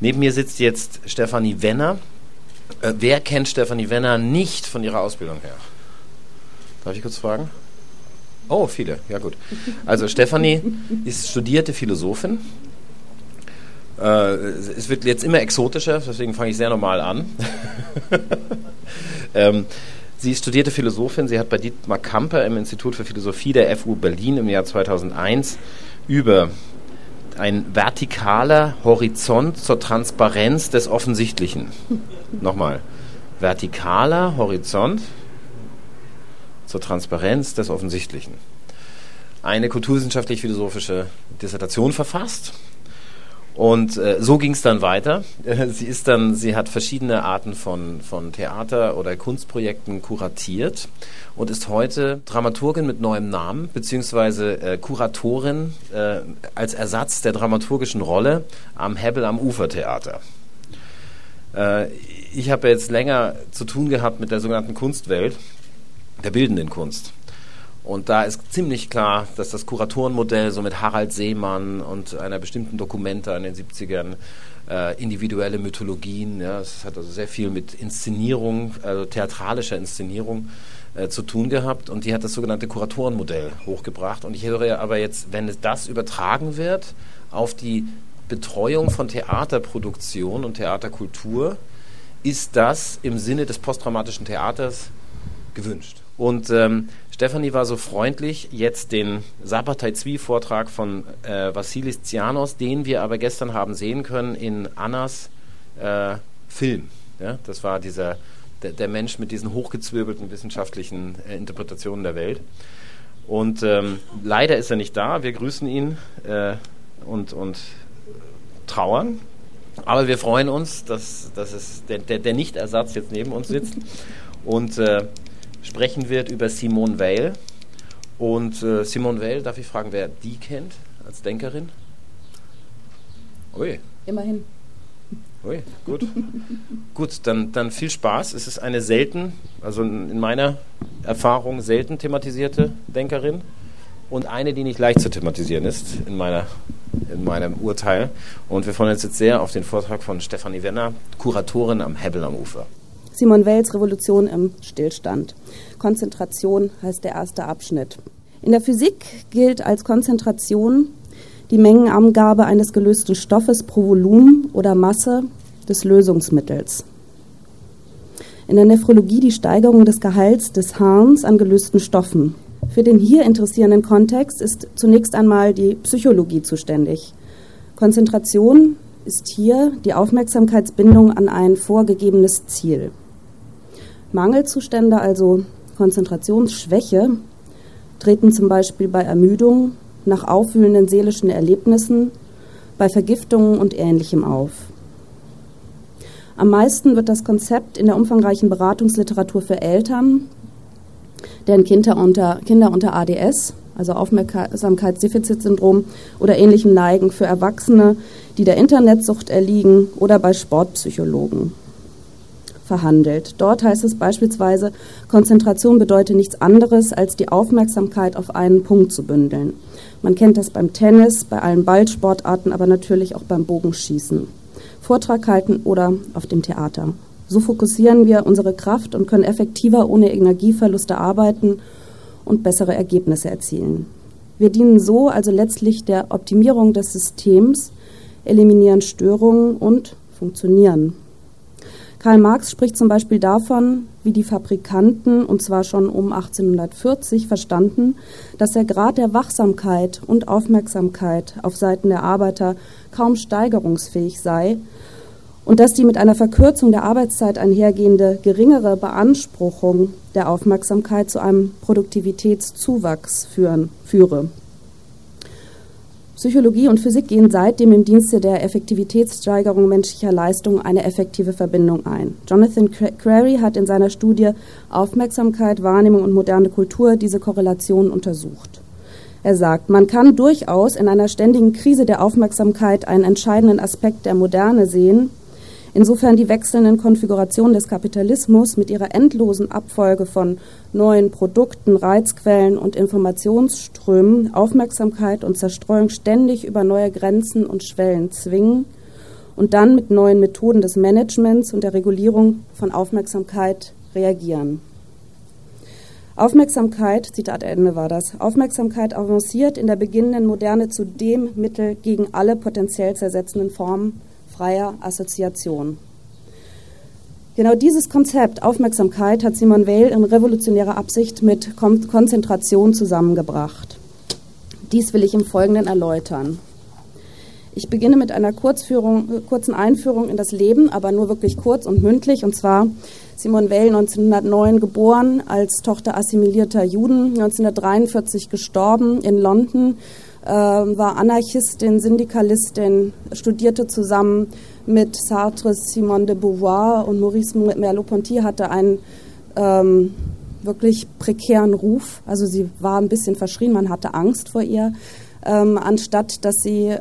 Neben mir sitzt jetzt Stefanie Wenner. Äh, wer kennt Stefanie Wenner nicht von ihrer Ausbildung her? Darf ich kurz fragen? Oh, viele, ja gut. Also Stefanie ist studierte Philosophin. Äh, es wird jetzt immer exotischer, deswegen fange ich sehr normal an. ähm, sie ist studierte Philosophin, sie hat bei Dietmar Kamper im Institut für Philosophie der FU Berlin im Jahr 2001 über ein vertikaler Horizont zur Transparenz des Offensichtlichen. Nochmal. Vertikaler Horizont zur Transparenz des Offensichtlichen. Eine kulturwissenschaftlich-philosophische Dissertation verfasst und äh, so ging es dann weiter. sie ist dann, sie hat verschiedene Arten von, von Theater- oder Kunstprojekten kuratiert und ist heute Dramaturgin mit neuem Namen, beziehungsweise äh, Kuratorin äh, als Ersatz der dramaturgischen Rolle am Hebbel am Ufer Theater. Äh, ich habe jetzt länger zu tun gehabt mit der sogenannten Kunstwelt, der bildenden Kunst. Und da ist ziemlich klar, dass das Kuratorenmodell so mit Harald Seemann und einer bestimmten Dokumente in den 70ern äh, individuelle Mythologien, ja, es hat also sehr viel mit Inszenierung, also theatralischer Inszenierung äh, zu tun gehabt und die hat das sogenannte Kuratorenmodell hochgebracht. Und ich höre aber jetzt, wenn das übertragen wird auf die Betreuung von Theaterproduktion und Theaterkultur, ist das im Sinne des posttraumatischen Theaters gewünscht. Und ähm, Stefanie war so freundlich, jetzt den Sabatai Zwi-Vortrag von äh, Vassilis Tsianos, den wir aber gestern haben sehen können in Annas äh, Film. Ja? Das war dieser, der, der, Mensch mit diesen hochgezwirbelten wissenschaftlichen äh, Interpretationen der Welt. Und ähm, leider ist er nicht da. Wir grüßen ihn äh, und, und trauern. Aber wir freuen uns, dass, dass es der, der, der Nicht-Ersatz jetzt neben uns sitzt. Und äh, sprechen wird über Simone Weil. Und äh, Simone Weil, darf ich fragen, wer die kennt als Denkerin? Ui. Immerhin. Ui, gut. gut, dann, dann viel Spaß. Es ist eine selten, also in meiner Erfahrung selten thematisierte Denkerin und eine, die nicht leicht zu thematisieren ist in, meiner, in meinem Urteil. Und wir freuen uns jetzt sehr auf den Vortrag von Stefanie Wenner, Kuratorin am Hebbel am Ufer. Simon Wells Revolution im Stillstand. Konzentration heißt der erste Abschnitt. In der Physik gilt als Konzentration die Mengenangabe eines gelösten Stoffes pro Volumen oder Masse des Lösungsmittels. In der Nephrologie die Steigerung des Gehalts des Harns an gelösten Stoffen. Für den hier interessierenden Kontext ist zunächst einmal die Psychologie zuständig. Konzentration ist hier die Aufmerksamkeitsbindung an ein vorgegebenes Ziel. Mangelzustände, also Konzentrationsschwäche, treten zum Beispiel bei Ermüdung, nach aufwühlenden seelischen Erlebnissen, bei Vergiftungen und Ähnlichem auf. Am meisten wird das Konzept in der umfangreichen Beratungsliteratur für Eltern, deren Kinder unter, Kinder unter ADS, also Aufmerksamkeitsdefizitsyndrom oder ähnlichem neigen, für Erwachsene, die der Internetsucht erliegen oder bei Sportpsychologen verhandelt. Dort heißt es beispielsweise, Konzentration bedeutet nichts anderes, als die Aufmerksamkeit auf einen Punkt zu bündeln. Man kennt das beim Tennis, bei allen Ballsportarten, aber natürlich auch beim Bogenschießen. Vortrag halten oder auf dem Theater. So fokussieren wir unsere Kraft und können effektiver ohne Energieverluste arbeiten und bessere Ergebnisse erzielen. Wir dienen so also letztlich der Optimierung des Systems, eliminieren Störungen und funktionieren. Karl Marx spricht zum Beispiel davon, wie die Fabrikanten, und zwar schon um 1840, verstanden, dass der Grad der Wachsamkeit und Aufmerksamkeit auf Seiten der Arbeiter kaum steigerungsfähig sei und dass die mit einer Verkürzung der Arbeitszeit einhergehende geringere Beanspruchung der Aufmerksamkeit zu einem Produktivitätszuwachs führen, führe. Psychologie und Physik gehen seitdem im Dienste der Effektivitätssteigerung menschlicher Leistung eine effektive Verbindung ein. Jonathan Crary hat in seiner Studie Aufmerksamkeit, Wahrnehmung und moderne Kultur diese Korrelation untersucht. Er sagt, man kann durchaus in einer ständigen Krise der Aufmerksamkeit einen entscheidenden Aspekt der Moderne sehen, Insofern die wechselnden Konfigurationen des Kapitalismus mit ihrer endlosen Abfolge von neuen Produkten, Reizquellen und Informationsströmen Aufmerksamkeit und Zerstreuung ständig über neue Grenzen und Schwellen zwingen und dann mit neuen Methoden des Managements und der Regulierung von Aufmerksamkeit reagieren. Aufmerksamkeit, Zitat Ende war das, Aufmerksamkeit avanciert in der beginnenden Moderne zu dem Mittel gegen alle potenziell zersetzenden Formen freier Assoziation. Genau dieses Konzept Aufmerksamkeit hat Simone Weil in revolutionärer Absicht mit Konzentration zusammengebracht. Dies will ich im Folgenden erläutern. Ich beginne mit einer kurzen Einführung in das Leben, aber nur wirklich kurz und mündlich. Und zwar Simone Weil 1909 geboren, als Tochter assimilierter Juden, 1943 gestorben in London, äh, war Anarchistin, Syndikalistin, studierte zusammen mit Sartre, Simone de Beauvoir und Maurice Merleau-Ponty, hatte einen ähm, wirklich prekären Ruf. Also sie war ein bisschen verschrien, man hatte Angst vor ihr ähm, anstatt dass sie äh,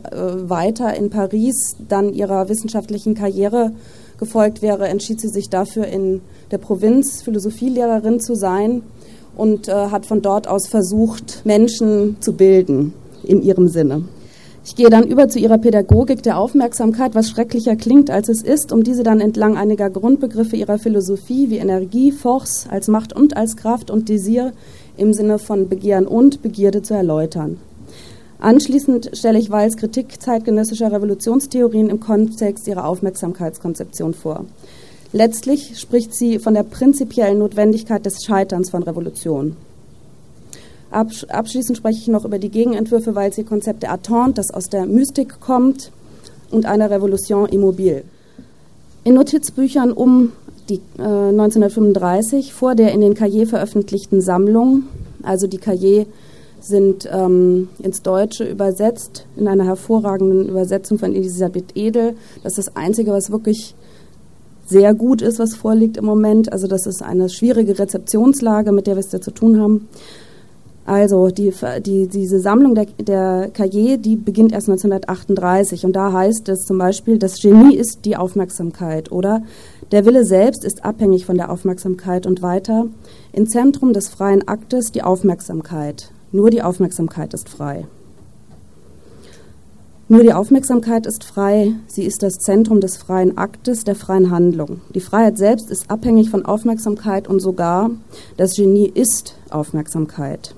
weiter in Paris dann ihrer wissenschaftlichen Karriere gefolgt wäre, entschied sie sich dafür, in der Provinz Philosophielehrerin zu sein und äh, hat von dort aus versucht, Menschen zu bilden in ihrem Sinne. Ich gehe dann über zu ihrer Pädagogik der Aufmerksamkeit, was schrecklicher klingt, als es ist, um diese dann entlang einiger Grundbegriffe ihrer Philosophie wie Energie, Force als Macht und als Kraft und Desir im Sinne von Begehren und Begierde zu erläutern. Anschließend stelle ich Weils Kritik zeitgenössischer Revolutionstheorien im Kontext ihrer Aufmerksamkeitskonzeption vor. Letztlich spricht sie von der prinzipiellen Notwendigkeit des Scheiterns von Revolution. Abschließend spreche ich noch über die Gegenentwürfe Weils ihr Konzept der Attente, das aus der Mystik kommt, und einer Revolution immobile. In Notizbüchern um die, äh, 1935 vor der in den Cahiers veröffentlichten Sammlung, also die Cahiers sind ähm, ins Deutsche übersetzt, in einer hervorragenden Übersetzung von Elisabeth Edel. Das ist das Einzige, was wirklich sehr gut ist, was vorliegt im Moment. Also das ist eine schwierige Rezeptionslage, mit der wir es da zu tun haben. Also die, die, diese Sammlung der, der Cahiers, die beginnt erst 1938 und da heißt es zum Beispiel, das Genie ist die Aufmerksamkeit oder der Wille selbst ist abhängig von der Aufmerksamkeit und weiter. Im Zentrum des freien Aktes die Aufmerksamkeit. Nur die Aufmerksamkeit ist frei. Nur die Aufmerksamkeit ist frei, sie ist das Zentrum des freien Aktes, der freien Handlung. Die Freiheit selbst ist abhängig von Aufmerksamkeit und sogar das Genie ist Aufmerksamkeit.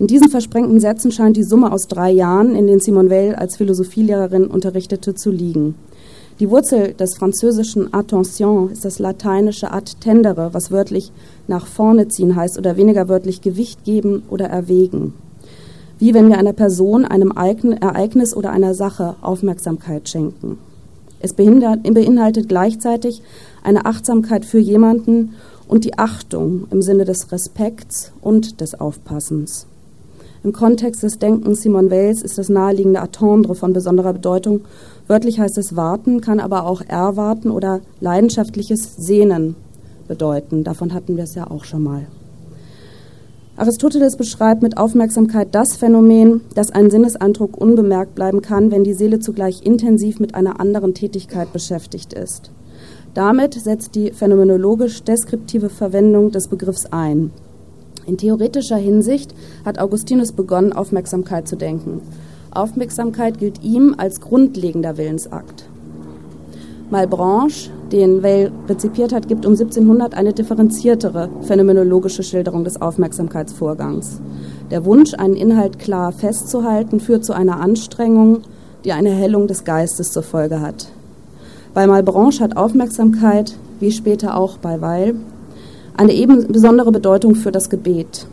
In diesen versprengten Sätzen scheint die Summe aus drei Jahren, in denen Simone Weil als Philosophielehrerin unterrichtete, zu liegen. Die Wurzel des französischen Attention ist das lateinische attendere, was wörtlich nach vorne ziehen heißt oder weniger wörtlich Gewicht geben oder erwägen. Wie wenn wir einer Person, einem Ereignis oder einer Sache Aufmerksamkeit schenken. Es beinhaltet gleichzeitig eine Achtsamkeit für jemanden und die Achtung im Sinne des Respekts und des Aufpassens. Im Kontext des Denkens Simon Weils ist das naheliegende Attendre von besonderer Bedeutung. Wörtlich heißt es warten, kann aber auch erwarten oder leidenschaftliches Sehnen bedeuten. Davon hatten wir es ja auch schon mal. Aristoteles beschreibt mit Aufmerksamkeit das Phänomen, dass ein Sinneseindruck unbemerkt bleiben kann, wenn die Seele zugleich intensiv mit einer anderen Tätigkeit beschäftigt ist. Damit setzt die phänomenologisch deskriptive Verwendung des Begriffs ein. In theoretischer Hinsicht hat Augustinus begonnen, Aufmerksamkeit zu denken. Aufmerksamkeit gilt ihm als grundlegender Willensakt. Malbranche, den Weil rezipiert hat, gibt um 1700 eine differenziertere phänomenologische Schilderung des Aufmerksamkeitsvorgangs. Der Wunsch, einen Inhalt klar festzuhalten, führt zu einer Anstrengung, die eine Hellung des Geistes zur Folge hat. Bei Malbranche hat Aufmerksamkeit, wie später auch bei Weil, eine eben besondere Bedeutung für das Gebet.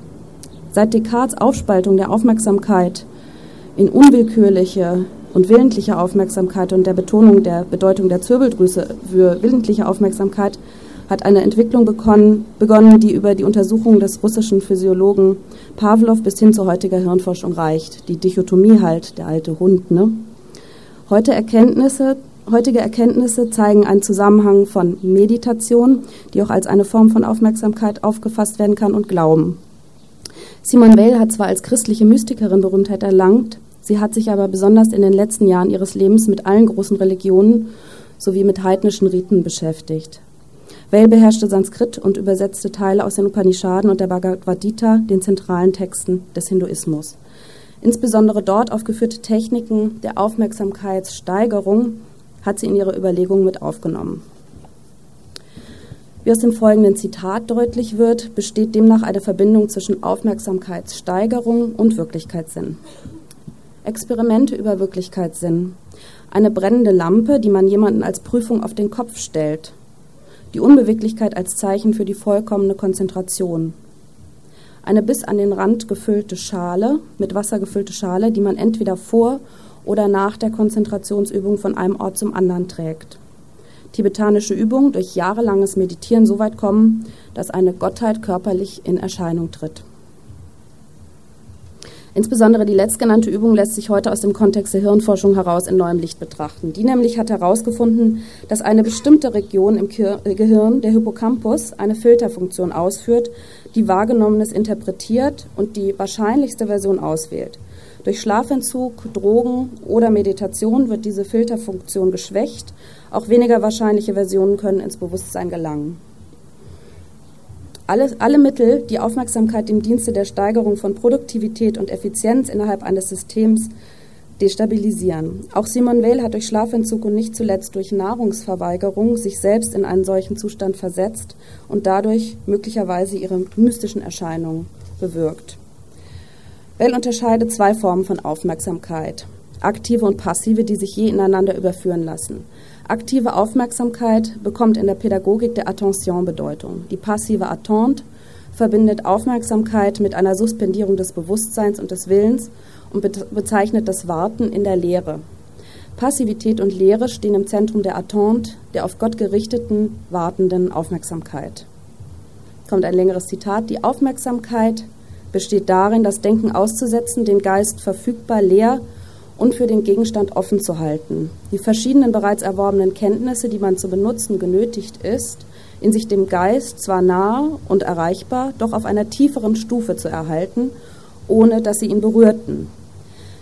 Seit Descartes Aufspaltung der Aufmerksamkeit in unwillkürliche und willentliche Aufmerksamkeit und der Betonung der Bedeutung der Zirbeldrüse für willentliche Aufmerksamkeit hat eine Entwicklung begonnen, die über die Untersuchungen des russischen Physiologen Pavlov bis hin zu heutiger Hirnforschung reicht. Die Dichotomie halt, der alte Hund. Ne? Heute Erkenntnisse Heutige Erkenntnisse zeigen einen Zusammenhang von Meditation, die auch als eine Form von Aufmerksamkeit aufgefasst werden kann, und Glauben. Simone Weil hat zwar als christliche Mystikerin Berühmtheit erlangt, sie hat sich aber besonders in den letzten Jahren ihres Lebens mit allen großen Religionen sowie mit heidnischen Riten beschäftigt. Weil beherrschte Sanskrit und übersetzte Teile aus den Upanishaden und der Bhagavad Gita, den zentralen Texten des Hinduismus. Insbesondere dort aufgeführte Techniken der Aufmerksamkeitssteigerung hat sie in ihre Überlegungen mit aufgenommen. Wie aus dem folgenden Zitat deutlich wird, besteht demnach eine Verbindung zwischen Aufmerksamkeitssteigerung und Wirklichkeitssinn. Experimente über Wirklichkeitssinn. Eine brennende Lampe, die man jemanden als Prüfung auf den Kopf stellt. Die Unbeweglichkeit als Zeichen für die vollkommene Konzentration. Eine bis an den Rand gefüllte Schale, mit Wasser gefüllte Schale, die man entweder vor oder nach der Konzentrationsübung von einem Ort zum anderen trägt tibetanische Übung durch jahrelanges Meditieren so weit kommen, dass eine Gottheit körperlich in Erscheinung tritt. Insbesondere die letztgenannte Übung lässt sich heute aus dem Kontext der Hirnforschung heraus in neuem Licht betrachten. Die nämlich hat herausgefunden, dass eine bestimmte Region im äh, Gehirn, der Hippocampus, eine Filterfunktion ausführt, die Wahrgenommenes interpretiert und die wahrscheinlichste Version auswählt. Durch Schlafentzug, Drogen oder Meditation wird diese Filterfunktion geschwächt. Auch weniger wahrscheinliche Versionen können ins Bewusstsein gelangen. Alle, alle Mittel, die Aufmerksamkeit im Dienste der Steigerung von Produktivität und Effizienz innerhalb eines Systems destabilisieren. Auch Simon Weil hat durch Schlafentzug und nicht zuletzt durch Nahrungsverweigerung sich selbst in einen solchen Zustand versetzt und dadurch möglicherweise ihre mystischen Erscheinungen bewirkt. Bell unterscheidet zwei Formen von Aufmerksamkeit. Aktive und passive, die sich je ineinander überführen lassen. Aktive Aufmerksamkeit bekommt in der Pädagogik der Attention Bedeutung. Die passive Attente verbindet Aufmerksamkeit mit einer Suspendierung des Bewusstseins und des Willens und bezeichnet das Warten in der Lehre. Passivität und Lehre stehen im Zentrum der Attente, der auf Gott gerichteten, wartenden Aufmerksamkeit. Kommt ein längeres Zitat. Die Aufmerksamkeit besteht darin, das Denken auszusetzen, den Geist verfügbar, leer und für den Gegenstand offen zu halten. Die verschiedenen bereits erworbenen Kenntnisse, die man zu benutzen genötigt ist, in sich dem Geist zwar nahe und erreichbar, doch auf einer tieferen Stufe zu erhalten, ohne dass sie ihn berührten.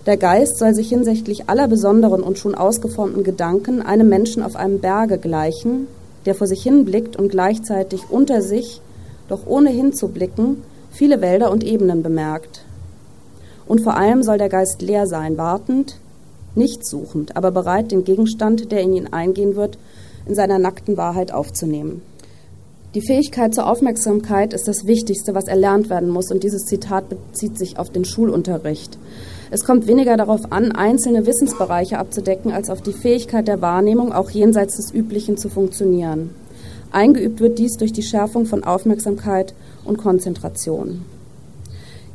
Der Geist soll sich hinsichtlich aller besonderen und schon ausgeformten Gedanken einem Menschen auf einem Berge gleichen, der vor sich hinblickt und gleichzeitig unter sich, doch ohne hinzublicken, viele Wälder und Ebenen bemerkt. Und vor allem soll der Geist leer sein, wartend, nicht suchend, aber bereit, den Gegenstand, der in ihn eingehen wird, in seiner nackten Wahrheit aufzunehmen. Die Fähigkeit zur Aufmerksamkeit ist das Wichtigste, was erlernt werden muss, und dieses Zitat bezieht sich auf den Schulunterricht. Es kommt weniger darauf an, einzelne Wissensbereiche abzudecken, als auf die Fähigkeit der Wahrnehmung, auch jenseits des Üblichen zu funktionieren. Eingeübt wird dies durch die Schärfung von Aufmerksamkeit und Konzentration.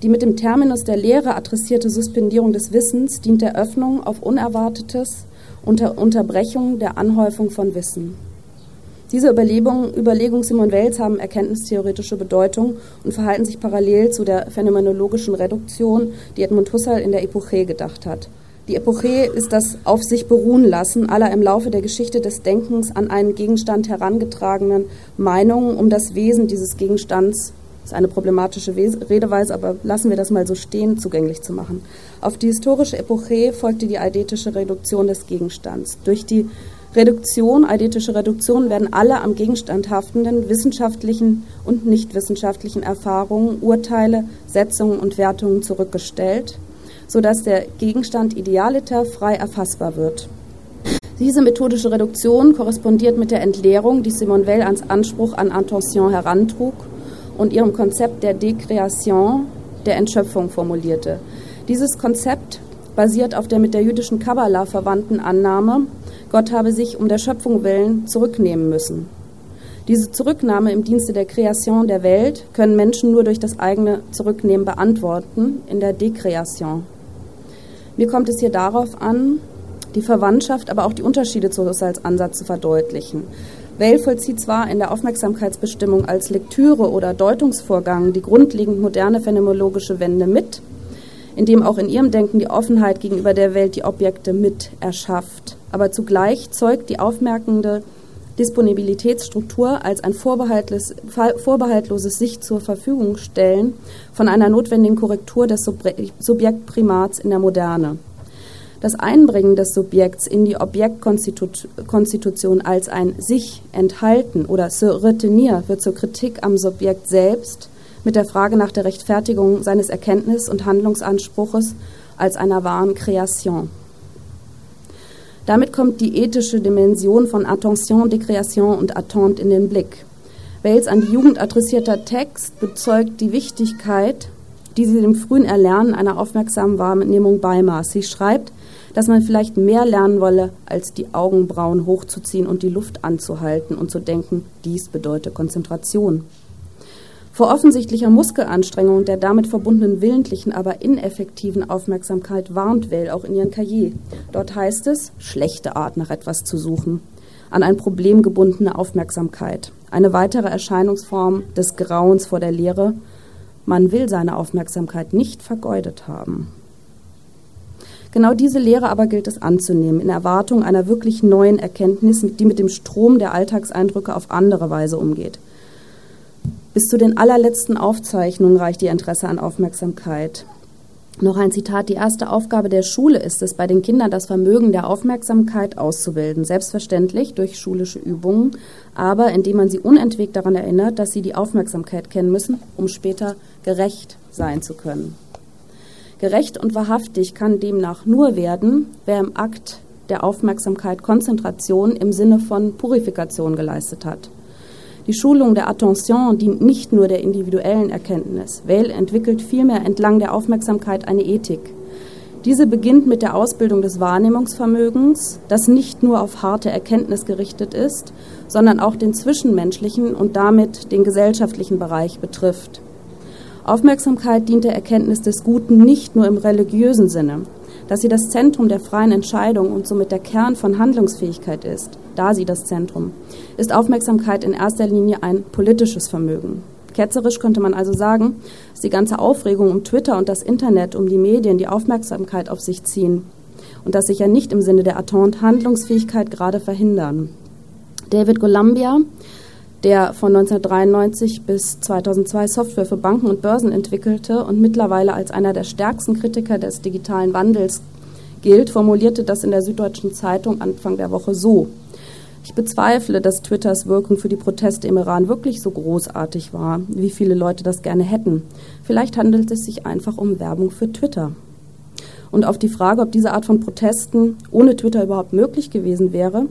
Die mit dem Terminus der Lehre adressierte Suspendierung des Wissens dient der Öffnung auf Unerwartetes unter Unterbrechung der Anhäufung von Wissen. Diese Überlegungen Überlegung Simon Wells haben erkenntnistheoretische Bedeutung und verhalten sich parallel zu der phänomenologischen Reduktion, die Edmund Husserl in der Epoche gedacht hat. Die Epoche ist das Auf sich beruhen lassen aller im Laufe der Geschichte des Denkens an einen Gegenstand herangetragenen Meinungen um das Wesen dieses Gegenstands das ist eine problematische Redeweise, aber lassen wir das mal so stehen, zugänglich zu machen. Auf die historische Epoche folgte die eidetische Reduktion des Gegenstands. Durch die Reduktion, eidetische Reduktion, werden alle am Gegenstand haftenden wissenschaftlichen und nichtwissenschaftlichen Erfahrungen, Urteile, Setzungen und Wertungen zurückgestellt sodass der Gegenstand idealiter frei erfassbar wird. Diese methodische Reduktion korrespondiert mit der Entleerung, die Simone Weil ans Anspruch an Intention herantrug und ihrem Konzept der Dekreation, der Entschöpfung formulierte. Dieses Konzept basiert auf der mit der jüdischen Kabbalah verwandten Annahme, Gott habe sich um der Schöpfung willen zurücknehmen müssen. Diese Zurücknahme im Dienste der Kreation der Welt können Menschen nur durch das eigene Zurücknehmen beantworten, in der Dekreation. Mir kommt es hier darauf an, die Verwandtschaft, aber auch die Unterschiede zu Husserls Ansatz zu verdeutlichen. Weil vollzieht zwar in der Aufmerksamkeitsbestimmung als Lektüre oder Deutungsvorgang die grundlegend moderne phänomenologische Wende mit, indem auch in ihrem Denken die Offenheit gegenüber der Welt die Objekte mit erschafft. Aber zugleich zeugt die aufmerkende Disponibilitätsstruktur als ein vorbehaltloses, sich zur Verfügung stellen von einer notwendigen Korrektur des Subjektprimats in der Moderne. Das Einbringen des Subjekts in die Objektkonstitution als ein sich enthalten oder se retenir wird zur Kritik am Subjekt selbst mit der Frage nach der Rechtfertigung seines Erkenntnis- und Handlungsanspruches als einer wahren Kreation. Damit kommt die ethische Dimension von Attention, Dekreation und Attente in den Blick. Wales an die Jugend adressierter Text bezeugt die Wichtigkeit, die sie dem frühen Erlernen einer aufmerksamen Wahrnehmung beimaß. Sie schreibt, dass man vielleicht mehr lernen wolle, als die Augenbrauen hochzuziehen und die Luft anzuhalten und zu denken, dies bedeutet Konzentration. Vor offensichtlicher Muskelanstrengung und der damit verbundenen willentlichen, aber ineffektiven Aufmerksamkeit warnt Well auch in ihren Cahier. Dort heißt es, schlechte Art nach etwas zu suchen, an ein Problem gebundene Aufmerksamkeit, eine weitere Erscheinungsform des Grauens vor der Lehre, man will seine Aufmerksamkeit nicht vergeudet haben. Genau diese Lehre aber gilt es anzunehmen, in Erwartung einer wirklich neuen Erkenntnis, die mit dem Strom der Alltagseindrücke auf andere Weise umgeht. Bis zu den allerletzten Aufzeichnungen reicht ihr Interesse an Aufmerksamkeit. Noch ein Zitat. Die erste Aufgabe der Schule ist es, bei den Kindern das Vermögen der Aufmerksamkeit auszubilden. Selbstverständlich durch schulische Übungen, aber indem man sie unentwegt daran erinnert, dass sie die Aufmerksamkeit kennen müssen, um später gerecht sein zu können. Gerecht und wahrhaftig kann demnach nur werden, wer im Akt der Aufmerksamkeit Konzentration im Sinne von Purifikation geleistet hat. Die Schulung der Attention dient nicht nur der individuellen Erkenntnis. Weil entwickelt vielmehr entlang der Aufmerksamkeit eine Ethik. Diese beginnt mit der Ausbildung des Wahrnehmungsvermögens, das nicht nur auf harte Erkenntnis gerichtet ist, sondern auch den zwischenmenschlichen und damit den gesellschaftlichen Bereich betrifft. Aufmerksamkeit dient der Erkenntnis des Guten nicht nur im religiösen Sinne, dass sie das Zentrum der freien Entscheidung und somit der Kern von Handlungsfähigkeit ist, da sie das Zentrum, ist Aufmerksamkeit in erster Linie ein politisches Vermögen. Ketzerisch könnte man also sagen, dass die ganze Aufregung um Twitter und das Internet, um die Medien die Aufmerksamkeit auf sich ziehen und das sich ja nicht im Sinne der Attente Handlungsfähigkeit gerade verhindern. David Columbia, der von 1993 bis 2002 Software für Banken und Börsen entwickelte und mittlerweile als einer der stärksten Kritiker des digitalen Wandels gilt, formulierte das in der Süddeutschen Zeitung Anfang der Woche so. Ich bezweifle, dass Twitters Wirkung für die Proteste im Iran wirklich so großartig war, wie viele Leute das gerne hätten. Vielleicht handelt es sich einfach um Werbung für Twitter. Und auf die Frage, ob diese Art von Protesten ohne Twitter überhaupt möglich gewesen wäre,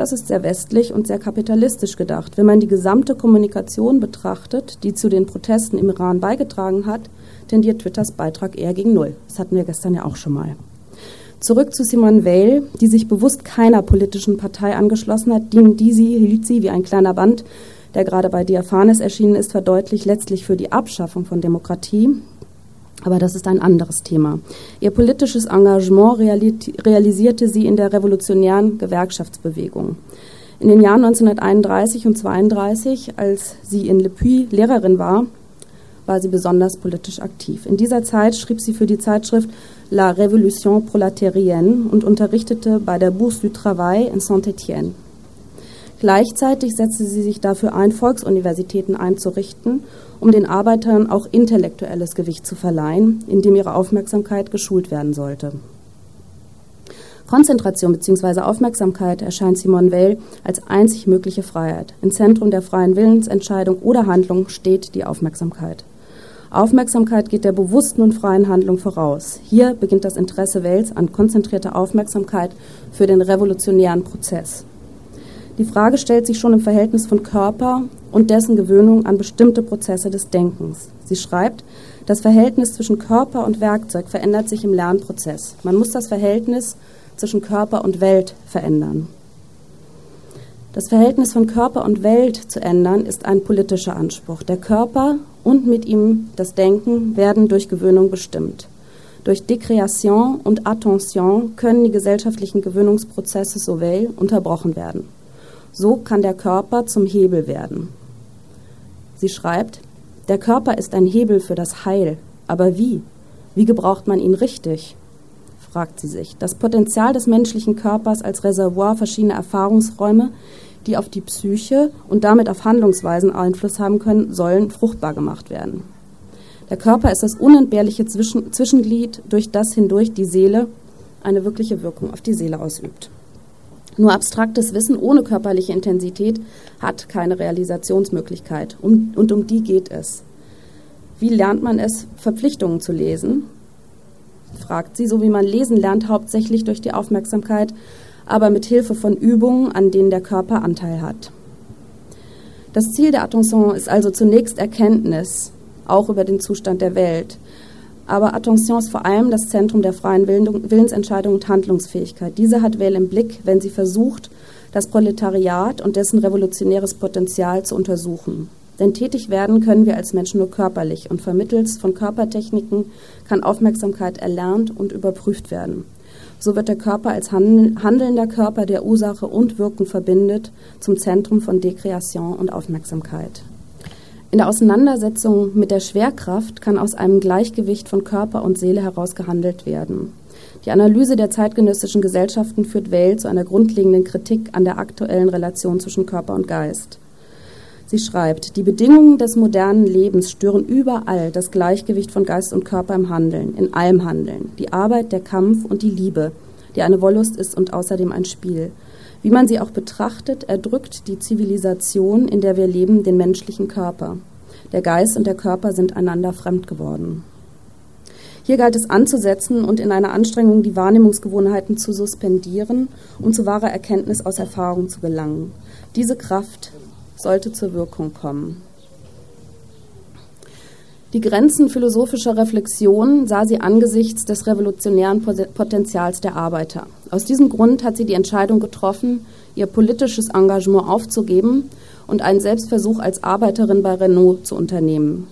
das ist sehr westlich und sehr kapitalistisch gedacht. Wenn man die gesamte Kommunikation betrachtet, die zu den Protesten im Iran beigetragen hat, tendiert Twitters Beitrag eher gegen Null. Das hatten wir gestern ja auch schon mal. Zurück zu Simone Weil, die sich bewusst keiner politischen Partei angeschlossen hat, die, sie hielt sie wie ein kleiner Band, der gerade bei Diaphanes erschienen ist, verdeutlicht letztlich für die Abschaffung von Demokratie, aber das ist ein anderes Thema. Ihr politisches Engagement realisierte sie in der revolutionären Gewerkschaftsbewegung. In den Jahren 1931 und 1932, als sie in Le Puy Lehrerin war, war sie besonders politisch aktiv. In dieser Zeit schrieb sie für die Zeitschrift La Révolution prolétarienne und unterrichtete bei der Bourse du Travail in Saint-Étienne. Gleichzeitig setzte sie sich dafür ein, Volksuniversitäten einzurichten um den Arbeitern auch intellektuelles Gewicht zu verleihen, indem ihre Aufmerksamkeit geschult werden sollte. Konzentration bzw. Aufmerksamkeit erscheint Simone Weil als einzig mögliche Freiheit. Im Zentrum der freien Willensentscheidung oder Handlung steht die Aufmerksamkeit. Aufmerksamkeit geht der bewussten und freien Handlung voraus. Hier beginnt das Interesse Wells an konzentrierter Aufmerksamkeit für den revolutionären Prozess. Die Frage stellt sich schon im Verhältnis von Körper und dessen Gewöhnung an bestimmte Prozesse des Denkens. Sie schreibt, das Verhältnis zwischen Körper und Werkzeug verändert sich im Lernprozess. Man muss das Verhältnis zwischen Körper und Welt verändern. Das Verhältnis von Körper und Welt zu ändern ist ein politischer Anspruch. Der Körper und mit ihm das Denken werden durch Gewöhnung bestimmt. Durch Dekreation und Attention können die gesellschaftlichen Gewöhnungsprozesse sowohl unterbrochen werden. So kann der Körper zum Hebel werden. Sie schreibt, der Körper ist ein Hebel für das Heil. Aber wie? Wie gebraucht man ihn richtig? fragt sie sich. Das Potenzial des menschlichen Körpers als Reservoir verschiedener Erfahrungsräume, die auf die Psyche und damit auf Handlungsweisen Einfluss haben können, sollen fruchtbar gemacht werden. Der Körper ist das unentbehrliche Zwischen Zwischenglied, durch das hindurch die Seele eine wirkliche Wirkung auf die Seele ausübt. Nur abstraktes Wissen ohne körperliche Intensität hat keine Realisationsmöglichkeit. Um, und um die geht es. Wie lernt man es, Verpflichtungen zu lesen? fragt sie, so wie man lesen lernt, hauptsächlich durch die Aufmerksamkeit, aber mit Hilfe von Übungen, an denen der Körper Anteil hat. Das Ziel der Attention ist also zunächst Erkenntnis, auch über den Zustand der Welt. Aber Attention ist vor allem das Zentrum der freien Willensentscheidung und Handlungsfähigkeit. Diese hat Well im Blick, wenn sie versucht, das Proletariat und dessen revolutionäres Potenzial zu untersuchen. Denn tätig werden können wir als Menschen nur körperlich und vermittels von Körpertechniken kann Aufmerksamkeit erlernt und überprüft werden. So wird der Körper als handelnder Körper, der Ursache und Wirken verbindet, zum Zentrum von Dekreation und Aufmerksamkeit. In der Auseinandersetzung mit der Schwerkraft kann aus einem Gleichgewicht von Körper und Seele heraus gehandelt werden. Die Analyse der zeitgenössischen Gesellschaften führt Weil zu einer grundlegenden Kritik an der aktuellen Relation zwischen Körper und Geist. Sie schreibt, die Bedingungen des modernen Lebens stören überall das Gleichgewicht von Geist und Körper im Handeln, in allem Handeln. Die Arbeit, der Kampf und die Liebe, die eine Wollust ist und außerdem ein Spiel. Wie man sie auch betrachtet, erdrückt die Zivilisation, in der wir leben, den menschlichen Körper. Der Geist und der Körper sind einander fremd geworden. Hier galt es anzusetzen und in einer Anstrengung die Wahrnehmungsgewohnheiten zu suspendieren und zu wahrer Erkenntnis aus Erfahrung zu gelangen. Diese Kraft sollte zur Wirkung kommen. Die Grenzen philosophischer Reflexion sah sie angesichts des revolutionären Potenzials der Arbeiter. Aus diesem Grund hat sie die Entscheidung getroffen, ihr politisches Engagement aufzugeben und einen Selbstversuch als Arbeiterin bei Renault zu unternehmen.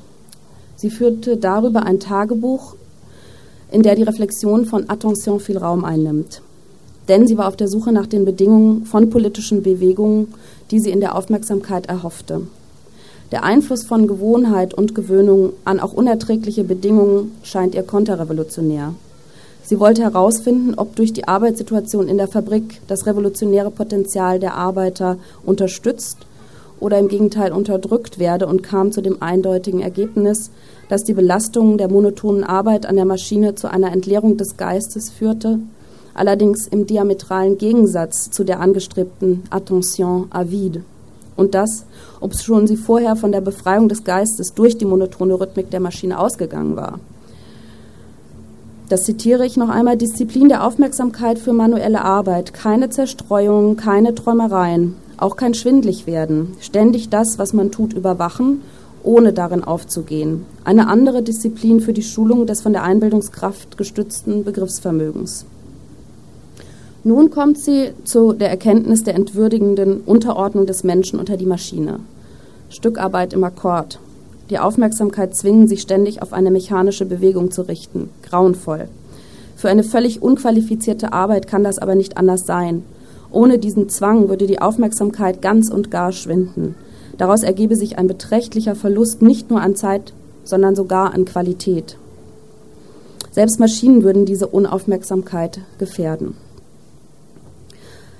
Sie führte darüber ein Tagebuch, in der die Reflexion von Attention viel Raum einnimmt. Denn sie war auf der Suche nach den Bedingungen von politischen Bewegungen, die sie in der Aufmerksamkeit erhoffte. Der Einfluss von Gewohnheit und Gewöhnung an auch unerträgliche Bedingungen scheint ihr konterrevolutionär. Sie wollte herausfinden, ob durch die Arbeitssituation in der Fabrik das revolutionäre Potenzial der Arbeiter unterstützt oder im Gegenteil unterdrückt werde und kam zu dem eindeutigen Ergebnis, dass die Belastung der monotonen Arbeit an der Maschine zu einer Entleerung des Geistes führte, allerdings im diametralen Gegensatz zu der angestrebten Attention à vide. Und das, ob schon sie vorher von der Befreiung des Geistes durch die monotone Rhythmik der Maschine ausgegangen war. Das zitiere ich noch einmal, Disziplin der Aufmerksamkeit für manuelle Arbeit, keine Zerstreuung, keine Träumereien, auch kein schwindlig werden, ständig das, was man tut, überwachen, ohne darin aufzugehen. Eine andere Disziplin für die Schulung des von der Einbildungskraft gestützten Begriffsvermögens. Nun kommt sie zu der Erkenntnis der entwürdigenden Unterordnung des Menschen unter die Maschine. Stückarbeit im Akkord. Die Aufmerksamkeit zwingen, sich ständig auf eine mechanische Bewegung zu richten. Grauenvoll. Für eine völlig unqualifizierte Arbeit kann das aber nicht anders sein. Ohne diesen Zwang würde die Aufmerksamkeit ganz und gar schwinden. Daraus ergebe sich ein beträchtlicher Verlust nicht nur an Zeit, sondern sogar an Qualität. Selbst Maschinen würden diese Unaufmerksamkeit gefährden.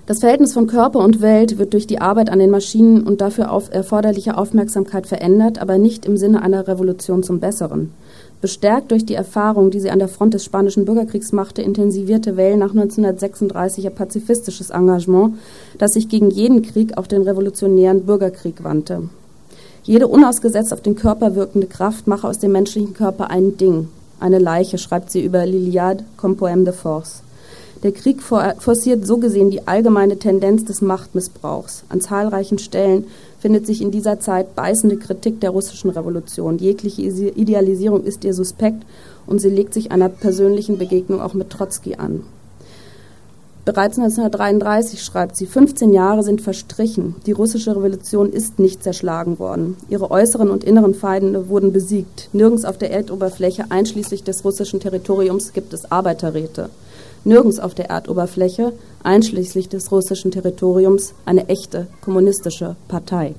Das Verhältnis von Körper und Welt wird durch die Arbeit an den Maschinen und dafür auf erforderliche Aufmerksamkeit verändert, aber nicht im Sinne einer Revolution zum Besseren. Bestärkt durch die Erfahrung, die sie an der Front des Spanischen Bürgerkriegs machte, intensivierte Well nach 1936 ihr pazifistisches Engagement, das sich gegen jeden Krieg auf den revolutionären Bürgerkrieg wandte. Jede unausgesetzt auf den Körper wirkende Kraft mache aus dem menschlichen Körper ein Ding, eine Leiche, schreibt sie über Liliade comme poème de force. Der Krieg forciert so gesehen die allgemeine Tendenz des Machtmissbrauchs. An zahlreichen Stellen findet sich in dieser Zeit beißende Kritik der russischen Revolution. Jegliche Idealisierung ist ihr suspekt und sie legt sich einer persönlichen Begegnung auch mit Trotzki an. Bereits 1933 schreibt sie, 15 Jahre sind verstrichen. Die russische Revolution ist nicht zerschlagen worden. Ihre äußeren und inneren Feinde wurden besiegt. Nirgends auf der Erdoberfläche, einschließlich des russischen Territoriums, gibt es Arbeiterräte. Nirgends auf der Erdoberfläche, einschließlich des russischen Territoriums, eine echte kommunistische Partei.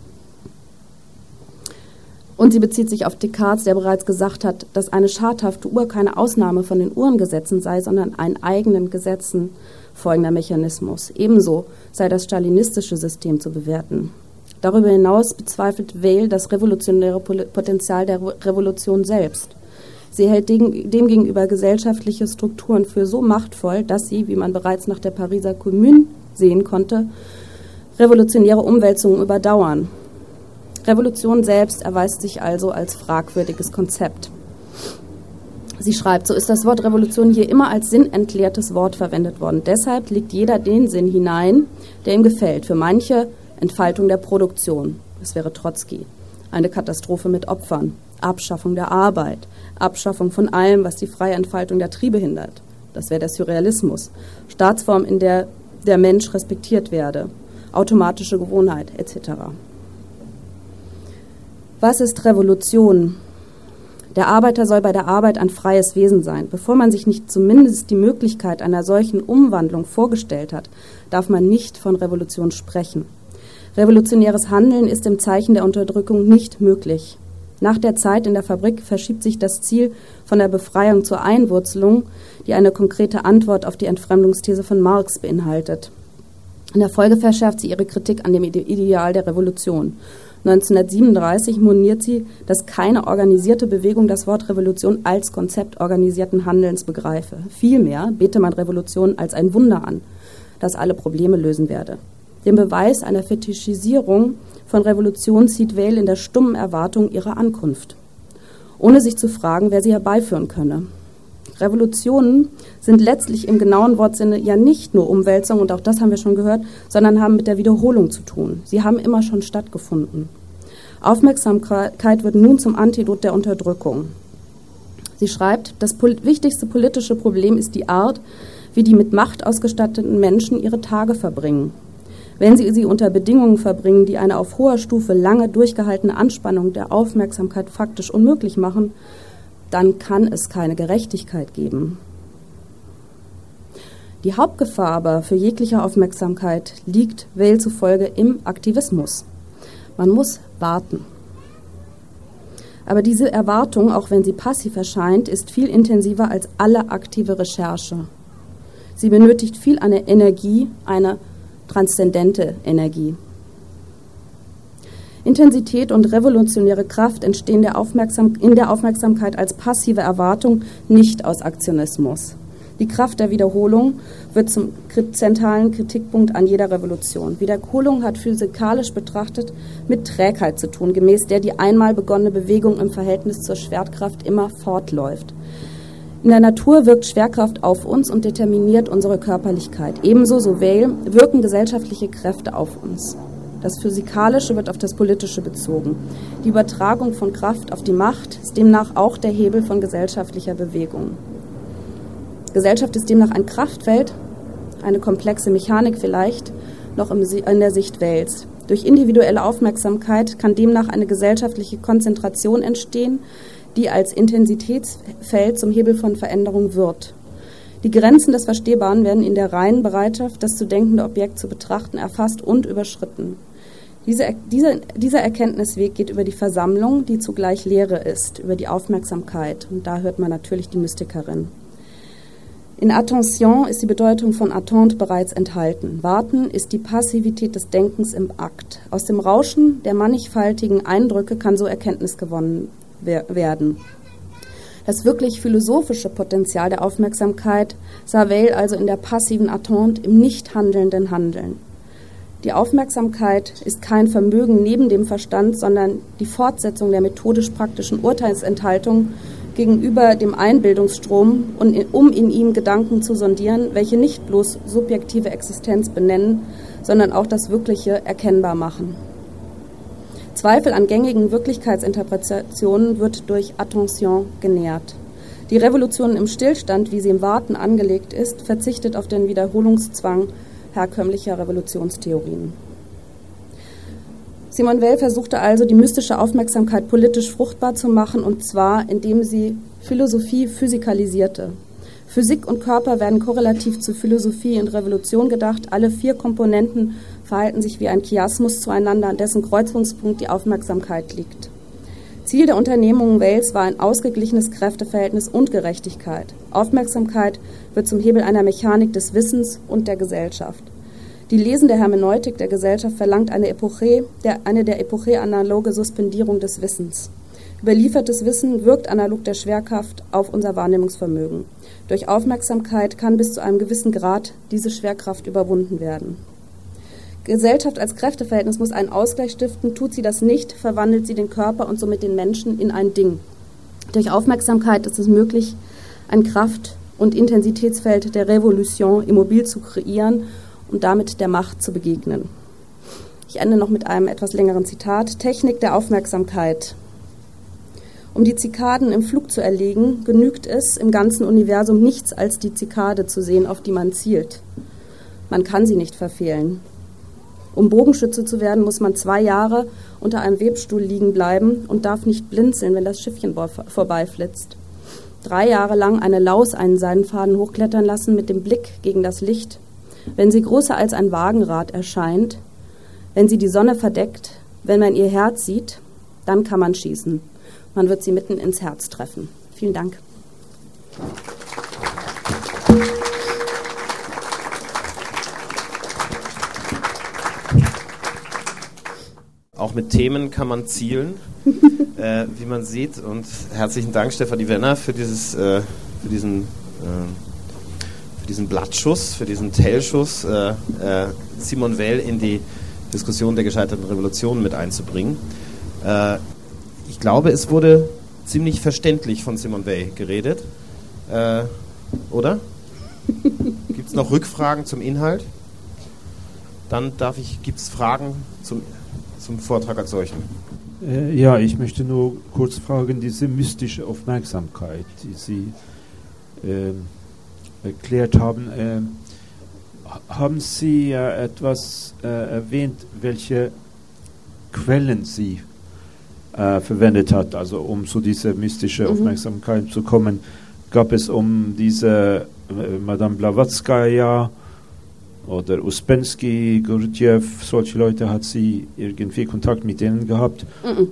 Und sie bezieht sich auf Descartes, der bereits gesagt hat, dass eine schadhafte Uhr keine Ausnahme von den Uhrengesetzen sei, sondern einen eigenen Gesetzen folgender Mechanismus. Ebenso sei das stalinistische System zu bewerten. Darüber hinaus bezweifelt Weil das revolutionäre Potenzial der Revolution selbst. Sie hält demgegenüber gesellschaftliche Strukturen für so machtvoll, dass sie, wie man bereits nach der Pariser Kommune sehen konnte, revolutionäre Umwälzungen überdauern. Revolution selbst erweist sich also als fragwürdiges Konzept. Sie schreibt, so ist das Wort Revolution hier immer als sinnentleertes Wort verwendet worden. Deshalb legt jeder den Sinn hinein, der ihm gefällt. Für manche Entfaltung der Produktion, das wäre Trotzki, eine Katastrophe mit Opfern, Abschaffung der Arbeit, Abschaffung von allem, was die freie Entfaltung der Triebe hindert, das wäre der Surrealismus, Staatsform, in der der Mensch respektiert werde, automatische Gewohnheit etc. Was ist Revolution? Der Arbeiter soll bei der Arbeit ein freies Wesen sein. Bevor man sich nicht zumindest die Möglichkeit einer solchen Umwandlung vorgestellt hat, darf man nicht von Revolution sprechen. Revolutionäres Handeln ist im Zeichen der Unterdrückung nicht möglich. Nach der Zeit in der Fabrik verschiebt sich das Ziel von der Befreiung zur Einwurzelung, die eine konkrete Antwort auf die Entfremdungsthese von Marx beinhaltet. In der Folge verschärft sie ihre Kritik an dem Ideal der Revolution. 1937 moniert sie, dass keine organisierte Bewegung das Wort Revolution als Konzept organisierten Handelns begreife. Vielmehr bete man Revolution als ein Wunder an, das alle Probleme lösen werde. Den Beweis einer Fetischisierung von Revolution zieht Weil in der stummen Erwartung ihrer Ankunft, ohne sich zu fragen, wer sie herbeiführen könne. Revolutionen sind letztlich im genauen Wortsinne ja nicht nur Umwälzung, und auch das haben wir schon gehört, sondern haben mit der Wiederholung zu tun. Sie haben immer schon stattgefunden. Aufmerksamkeit wird nun zum Antidot der Unterdrückung. Sie schreibt, das pol wichtigste politische Problem ist die Art, wie die mit Macht ausgestatteten Menschen ihre Tage verbringen. Wenn sie sie unter Bedingungen verbringen, die eine auf hoher Stufe lange durchgehaltene Anspannung der Aufmerksamkeit faktisch unmöglich machen, dann kann es keine Gerechtigkeit geben. Die Hauptgefahr aber für jegliche Aufmerksamkeit liegt Weil zufolge im Aktivismus. Man muss warten. Aber diese Erwartung, auch wenn sie passiv erscheint, ist viel intensiver als alle aktive Recherche. Sie benötigt viel eine Energie, eine transzendente Energie. Intensität und revolutionäre Kraft entstehen der in der Aufmerksamkeit als passive Erwartung, nicht aus Aktionismus. Die Kraft der Wiederholung wird zum zentralen Kritikpunkt an jeder Revolution. Wiederholung hat physikalisch betrachtet mit Trägheit zu tun, gemäß der die einmal begonnene Bewegung im Verhältnis zur Schwertkraft immer fortläuft. In der Natur wirkt Schwerkraft auf uns und determiniert unsere Körperlichkeit. Ebenso, so Weil, wirken gesellschaftliche Kräfte auf uns. Das Physikalische wird auf das Politische bezogen. Die Übertragung von Kraft auf die Macht ist demnach auch der Hebel von gesellschaftlicher Bewegung. Gesellschaft ist demnach ein Kraftfeld, eine komplexe Mechanik vielleicht, noch in der Sicht Wells. Durch individuelle Aufmerksamkeit kann demnach eine gesellschaftliche Konzentration entstehen, die als Intensitätsfeld zum Hebel von Veränderung wird. Die Grenzen des Verstehbaren werden in der reinen Bereitschaft, das zu denkende Objekt zu betrachten, erfasst und überschritten. Diese, diese, dieser Erkenntnisweg geht über die Versammlung, die zugleich Lehre ist, über die Aufmerksamkeit. Und da hört man natürlich die Mystikerin. In Attention ist die Bedeutung von Attente bereits enthalten. Warten ist die Passivität des Denkens im Akt. Aus dem Rauschen der mannigfaltigen Eindrücke kann so Erkenntnis gewonnen werden. Das wirklich philosophische Potenzial der Aufmerksamkeit sah Weil also in der passiven Attente, im nicht handelnden Handeln. Die Aufmerksamkeit ist kein Vermögen neben dem Verstand, sondern die Fortsetzung der methodisch-praktischen Urteilsenthaltung gegenüber dem Einbildungsstrom, um in ihm Gedanken zu sondieren, welche nicht bloß subjektive Existenz benennen, sondern auch das Wirkliche erkennbar machen. Zweifel an gängigen Wirklichkeitsinterpretationen wird durch Attention genährt. Die Revolution im Stillstand, wie sie im Warten angelegt ist, verzichtet auf den Wiederholungszwang herkömmlicher Revolutionstheorien. Simone Weil versuchte also, die mystische Aufmerksamkeit politisch fruchtbar zu machen, und zwar indem sie Philosophie physikalisierte. Physik und Körper werden korrelativ zu Philosophie und Revolution gedacht. Alle vier Komponenten verhalten sich wie ein Chiasmus zueinander, an dessen Kreuzungspunkt die Aufmerksamkeit liegt. Ziel der Unternehmung Wales war ein ausgeglichenes Kräfteverhältnis und Gerechtigkeit. Aufmerksamkeit wird zum Hebel einer Mechanik des Wissens und der Gesellschaft. Die lesende Hermeneutik der Gesellschaft verlangt eine, Epoche, der, eine der Epoche analoge Suspendierung des Wissens. Überliefertes Wissen wirkt analog der Schwerkraft auf unser Wahrnehmungsvermögen. Durch Aufmerksamkeit kann bis zu einem gewissen Grad diese Schwerkraft überwunden werden. Gesellschaft als Kräfteverhältnis muss einen Ausgleich stiften. Tut sie das nicht, verwandelt sie den Körper und somit den Menschen in ein Ding. Durch Aufmerksamkeit ist es möglich, ein Kraft- und Intensitätsfeld der Revolution immobil zu kreieren und damit der Macht zu begegnen. Ich ende noch mit einem etwas längeren Zitat. Technik der Aufmerksamkeit. Um die Zikaden im Flug zu erlegen, genügt es, im ganzen Universum nichts als die Zikade zu sehen, auf die man zielt. Man kann sie nicht verfehlen. Um Bogenschütze zu werden, muss man zwei Jahre unter einem Webstuhl liegen bleiben und darf nicht blinzeln, wenn das Schiffchen vorbeiflitzt. Drei Jahre lang eine Laus einen Seidenfaden hochklettern lassen mit dem Blick gegen das Licht. Wenn sie größer als ein Wagenrad erscheint, wenn sie die Sonne verdeckt, wenn man ihr Herz sieht, dann kann man schießen. Man wird sie mitten ins Herz treffen. Vielen Dank. Mit Themen kann man zielen, äh, wie man sieht. Und herzlichen Dank, Stefanie Wenner, für, dieses, äh, für, diesen, äh, für diesen Blattschuss, für diesen Tailschuss, äh, äh, Simon Weil in die Diskussion der gescheiterten Revolution mit einzubringen. Äh, ich glaube, es wurde ziemlich verständlich von Simon Weil geredet. oder? Gibt es noch Rückfragen zum Inhalt? Dann darf ich, gibt es Fragen zum Inhalt? Zum Vortrag als solchen. Äh, ja, ich möchte nur kurz fragen, diese mystische Aufmerksamkeit, die Sie äh, erklärt haben, äh, haben Sie äh, etwas äh, erwähnt, welche Quellen Sie äh, verwendet hat, also um zu dieser mystischen mhm. Aufmerksamkeit zu kommen? Gab es um diese Madame Blavatsky oder Uspensky, Gurdjieff, solche Leute, hat sie irgendwie Kontakt mit denen gehabt? Mm -mm.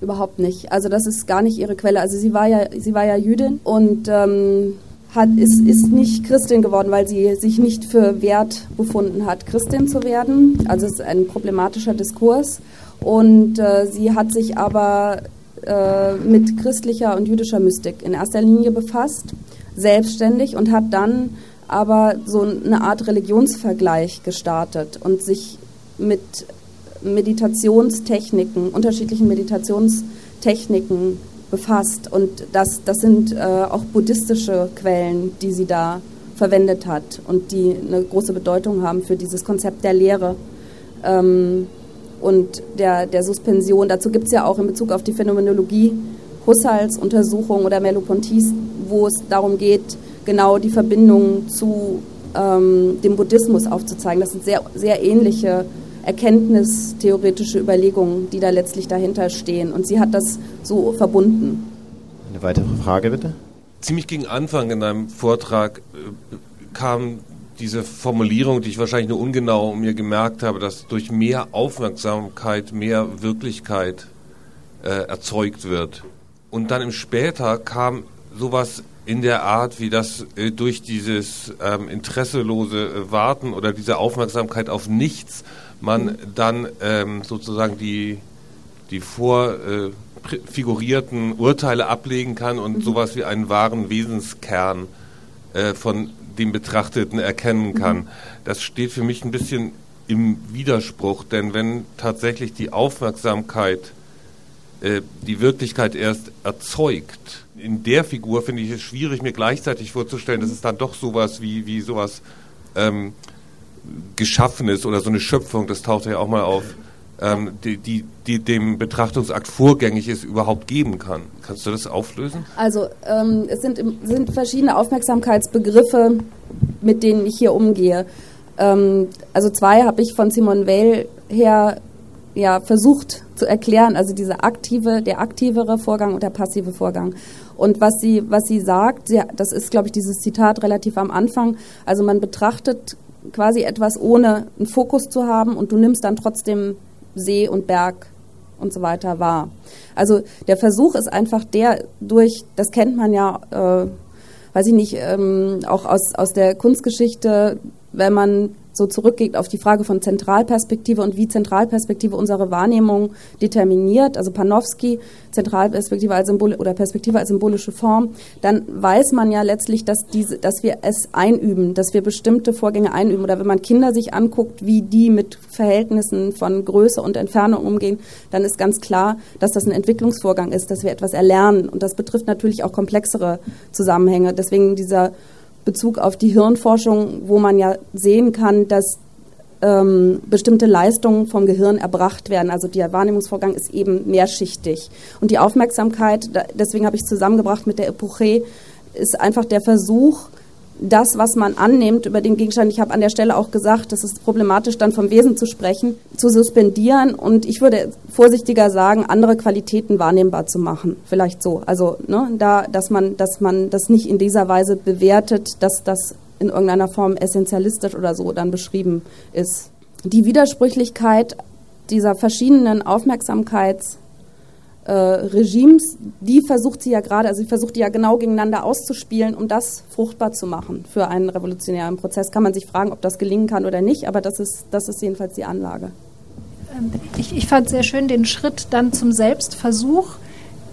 Überhaupt nicht. Also das ist gar nicht ihre Quelle. Also sie war ja, sie war ja Jüdin und ähm, hat, ist, ist nicht Christin geworden, weil sie sich nicht für wert befunden hat, Christin zu werden. Also es ist ein problematischer Diskurs. Und äh, sie hat sich aber äh, mit christlicher und jüdischer Mystik in erster Linie befasst, selbstständig und hat dann aber so eine Art Religionsvergleich gestartet und sich mit Meditationstechniken, unterschiedlichen Meditationstechniken befasst. Und das, das sind äh, auch buddhistische Quellen, die sie da verwendet hat und die eine große Bedeutung haben für dieses Konzept der Lehre ähm, und der, der Suspension. Dazu gibt es ja auch in Bezug auf die Phänomenologie Husserls Untersuchung oder Merleau-Ponty's, wo es darum geht, genau die Verbindung zu ähm, dem Buddhismus aufzuzeigen. Das sind sehr, sehr ähnliche erkenntnistheoretische Überlegungen, die da letztlich dahinter stehen. Und sie hat das so verbunden. Eine weitere Frage bitte? Ziemlich gegen Anfang in einem Vortrag äh, kam diese Formulierung, die ich wahrscheinlich nur ungenau mir gemerkt habe, dass durch mehr Aufmerksamkeit mehr Wirklichkeit äh, erzeugt wird. Und dann im Später kam sowas in der Art, wie das äh, durch dieses ähm, interesselose äh, Warten oder diese Aufmerksamkeit auf nichts man dann ähm, sozusagen die, die vorfigurierten äh, Urteile ablegen kann und mhm. sowas wie einen wahren Wesenskern äh, von dem Betrachteten erkennen kann. Mhm. Das steht für mich ein bisschen im Widerspruch, denn wenn tatsächlich die Aufmerksamkeit äh, die Wirklichkeit erst erzeugt. In der Figur finde ich es schwierig, mir gleichzeitig vorzustellen, dass es dann doch sowas wie, wie sowas ähm, Geschaffenes oder so eine Schöpfung, das taucht ja auch mal auf, ähm, die, die, die, dem Betrachtungsakt vorgängig ist, überhaupt geben kann. Kannst du das auflösen? Also ähm, es sind, sind verschiedene Aufmerksamkeitsbegriffe, mit denen ich hier umgehe. Ähm, also zwei habe ich von Simon Weil her ja, versucht zu erklären, also diese aktive, der aktivere Vorgang und der passive Vorgang. Und was sie, was sie sagt, sie, das ist, glaube ich, dieses Zitat relativ am Anfang, also man betrachtet quasi etwas ohne einen Fokus zu haben und du nimmst dann trotzdem See und Berg und so weiter wahr. Also der Versuch ist einfach der durch, das kennt man ja, äh, weiß ich nicht, ähm, auch aus, aus der Kunstgeschichte, wenn man so zurückgeht auf die Frage von Zentralperspektive und wie Zentralperspektive unsere Wahrnehmung determiniert, also Panofsky, Zentralperspektive als Symbol oder Perspektive als symbolische Form, dann weiß man ja letztlich, dass diese, dass wir es einüben, dass wir bestimmte Vorgänge einüben. Oder wenn man Kinder sich anguckt, wie die mit Verhältnissen von Größe und Entfernung umgehen, dann ist ganz klar, dass das ein Entwicklungsvorgang ist, dass wir etwas erlernen. Und das betrifft natürlich auch komplexere Zusammenhänge. Deswegen dieser Bezug auf die Hirnforschung, wo man ja sehen kann, dass ähm, bestimmte Leistungen vom Gehirn erbracht werden. Also der Wahrnehmungsvorgang ist eben mehrschichtig. Und die Aufmerksamkeit, deswegen habe ich es zusammengebracht mit der Epoche, ist einfach der Versuch, das, was man annimmt über den Gegenstand, ich habe an der Stelle auch gesagt, das ist problematisch, dann vom Wesen zu sprechen, zu suspendieren und ich würde vorsichtiger sagen, andere Qualitäten wahrnehmbar zu machen. Vielleicht so. Also, ne, da, dass man, dass man das nicht in dieser Weise bewertet, dass das in irgendeiner Form essentialistisch oder so dann beschrieben ist. Die Widersprüchlichkeit dieser verschiedenen Aufmerksamkeits- äh, Regimes, die versucht sie ja gerade, also sie versucht die ja genau gegeneinander auszuspielen, um das fruchtbar zu machen für einen revolutionären Prozess. Kann man sich fragen, ob das gelingen kann oder nicht, aber das ist, das ist jedenfalls die Anlage. Ähm, ich, ich fand sehr schön den Schritt dann zum Selbstversuch,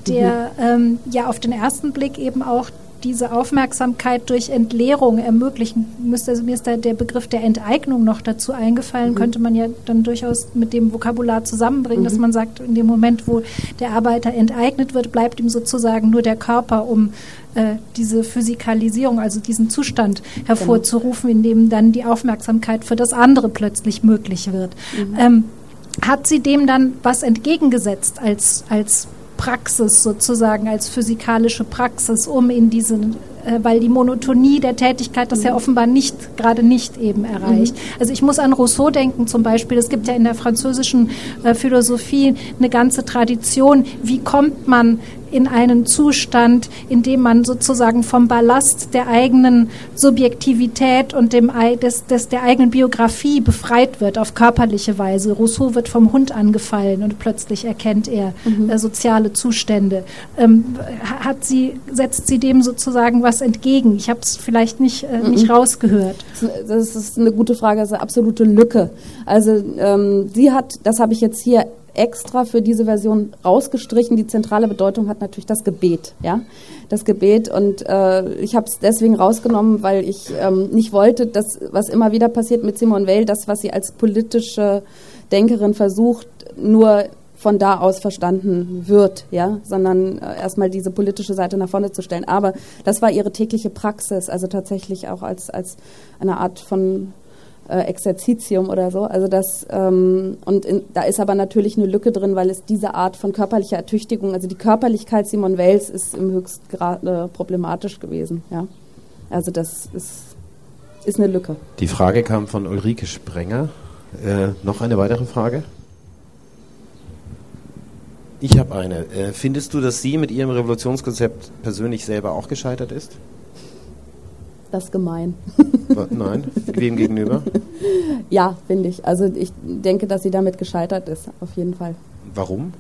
der mhm. ähm, ja auf den ersten Blick eben auch diese Aufmerksamkeit durch Entleerung ermöglichen müsste. Also mir ist da der Begriff der Enteignung noch dazu eingefallen, mhm. könnte man ja dann durchaus mit dem Vokabular zusammenbringen, mhm. dass man sagt, in dem Moment, wo der Arbeiter enteignet wird, bleibt ihm sozusagen nur der Körper, um äh, diese Physikalisierung, also diesen Zustand hervorzurufen, in dem dann die Aufmerksamkeit für das andere plötzlich möglich wird. Mhm. Ähm, hat sie dem dann was entgegengesetzt als, als Praxis sozusagen, als physikalische Praxis, um in diesen äh, weil die Monotonie der Tätigkeit das ja mhm. offenbar nicht, gerade nicht eben erreicht. Mhm. Also ich muss an Rousseau denken zum Beispiel. Es gibt ja in der französischen äh, Philosophie eine ganze Tradition. Wie kommt man in einen Zustand, in dem man sozusagen vom Ballast der eigenen Subjektivität und dem, des, des, der eigenen Biografie befreit wird auf körperliche Weise. Rousseau wird vom Hund angefallen und plötzlich erkennt er mhm. äh, soziale Zustände. Ähm, hat sie, setzt sie dem sozusagen was entgegen? Ich habe es vielleicht nicht, äh, mhm. nicht rausgehört. Das ist eine gute Frage, das ist eine absolute Lücke. Also ähm, sie hat, das habe ich jetzt hier extra für diese Version rausgestrichen. Die zentrale Bedeutung hat natürlich das Gebet, ja, das Gebet. Und äh, ich habe es deswegen rausgenommen, weil ich ähm, nicht wollte, dass was immer wieder passiert mit Simone Weil, das, was sie als politische Denkerin versucht, nur von da aus verstanden wird, ja, sondern äh, erstmal diese politische Seite nach vorne zu stellen. Aber das war ihre tägliche Praxis, also tatsächlich auch als, als eine Art von äh, Exerzitium oder so. Also das ähm, und in, da ist aber natürlich eine Lücke drin, weil es diese Art von körperlicher Ertüchtigung, also die Körperlichkeit Simon Wales ist im Höchstgrad problematisch gewesen. Ja, also das ist ist eine Lücke. Die Frage kam von Ulrike Sprenger. Äh, noch eine weitere Frage? Ich habe eine. Äh, findest du, dass sie mit ihrem Revolutionskonzept persönlich selber auch gescheitert ist? Das ist gemein. Nein, wem gegenüber? Ja, finde ich. Also ich denke, dass sie damit gescheitert ist, auf jeden Fall. Warum?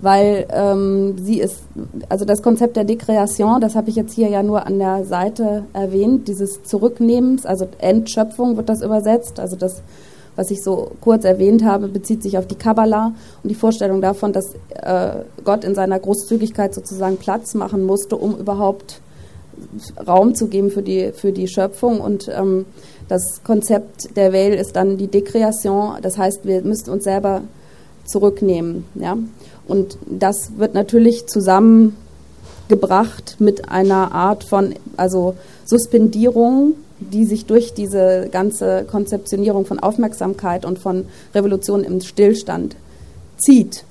Weil ähm, sie ist, also das Konzept der Dekreation, das habe ich jetzt hier ja nur an der Seite erwähnt, dieses Zurücknehmens, also Entschöpfung wird das übersetzt, also das was ich so kurz erwähnt habe, bezieht sich auf die Kabbala und die Vorstellung davon, dass äh, Gott in seiner Großzügigkeit sozusagen Platz machen musste, um überhaupt Raum zu geben für die, für die Schöpfung. Und ähm, das Konzept der Veil ist dann die Dekreation, das heißt, wir müssen uns selber zurücknehmen. Ja? Und das wird natürlich zusammengebracht mit einer Art von also Suspendierung, die sich durch diese ganze Konzeptionierung von Aufmerksamkeit und von Revolution im Stillstand zieht.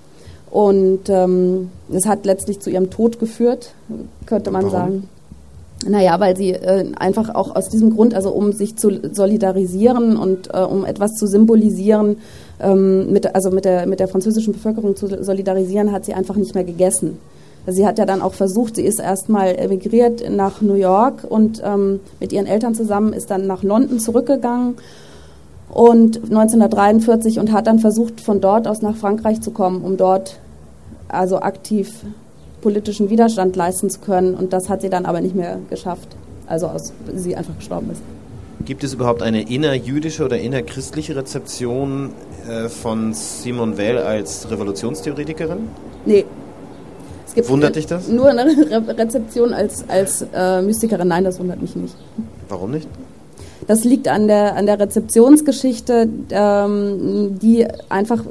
Und ähm, es hat letztlich zu ihrem Tod geführt, könnte man Warum? sagen. Naja, weil sie äh, einfach auch aus diesem Grund, also um sich zu solidarisieren und äh, um etwas zu symbolisieren, ähm, mit, also mit der, mit der französischen Bevölkerung zu solidarisieren, hat sie einfach nicht mehr gegessen. Sie hat ja dann auch versucht, sie ist erstmal emigriert nach New York und ähm, mit ihren Eltern zusammen ist dann nach London zurückgegangen und 1943 und hat dann versucht, von dort aus nach Frankreich zu kommen, um dort also aktiv politischen Widerstand leisten zu können. Und das hat sie dann aber nicht mehr geschafft. Also aus, sie einfach gestorben ist. Gibt es überhaupt eine innerjüdische oder innerchristliche Rezeption äh, von Simone Weil als Revolutionstheoretikerin? Nee. Es gibt Wundert dich das? Nur eine Re Rezeption als, als äh, Mystikerin. Nein, das wundert mich nicht. Warum nicht? Das liegt an der, an der Rezeptionsgeschichte, ähm, die einfach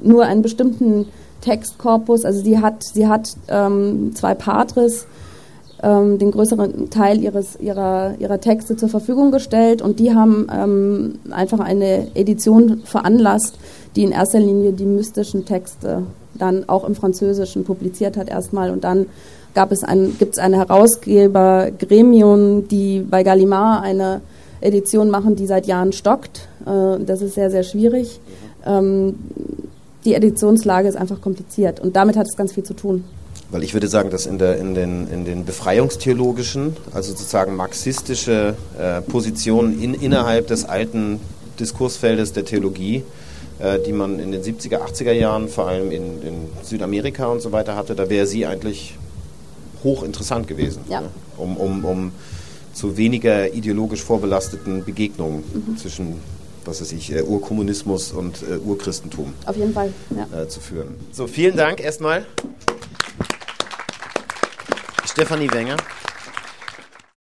nur einen bestimmten Textkorpus, also sie hat, sie hat ähm, zwei Patres, ähm, den größeren Teil ihres, ihrer, ihrer Texte zur Verfügung gestellt und die haben ähm, einfach eine Edition veranlasst, die in erster Linie die mystischen Texte dann auch im Französischen publiziert hat erstmal und dann gab es ein, gibt es eine Herausgebergremium, die bei Gallimard eine Edition machen, die seit Jahren stockt. Äh, das ist sehr, sehr schwierig. Ähm, die Editionslage ist einfach kompliziert und damit hat es ganz viel zu tun. Weil ich würde sagen, dass in, der, in, den, in den befreiungstheologischen, also sozusagen marxistische äh, Positionen in, innerhalb des alten Diskursfeldes der Theologie, äh, die man in den 70er, 80er Jahren vor allem in, in Südamerika und so weiter hatte, da wäre sie eigentlich hochinteressant gewesen, ja. ne? um, um, um zu weniger ideologisch vorbelasteten Begegnungen mhm. zwischen was weiß ich, äh, Urkommunismus und äh, Urchristentum Auf jeden Fall, ja. äh, zu führen. So, vielen Dank erstmal. Stefanie Wenger.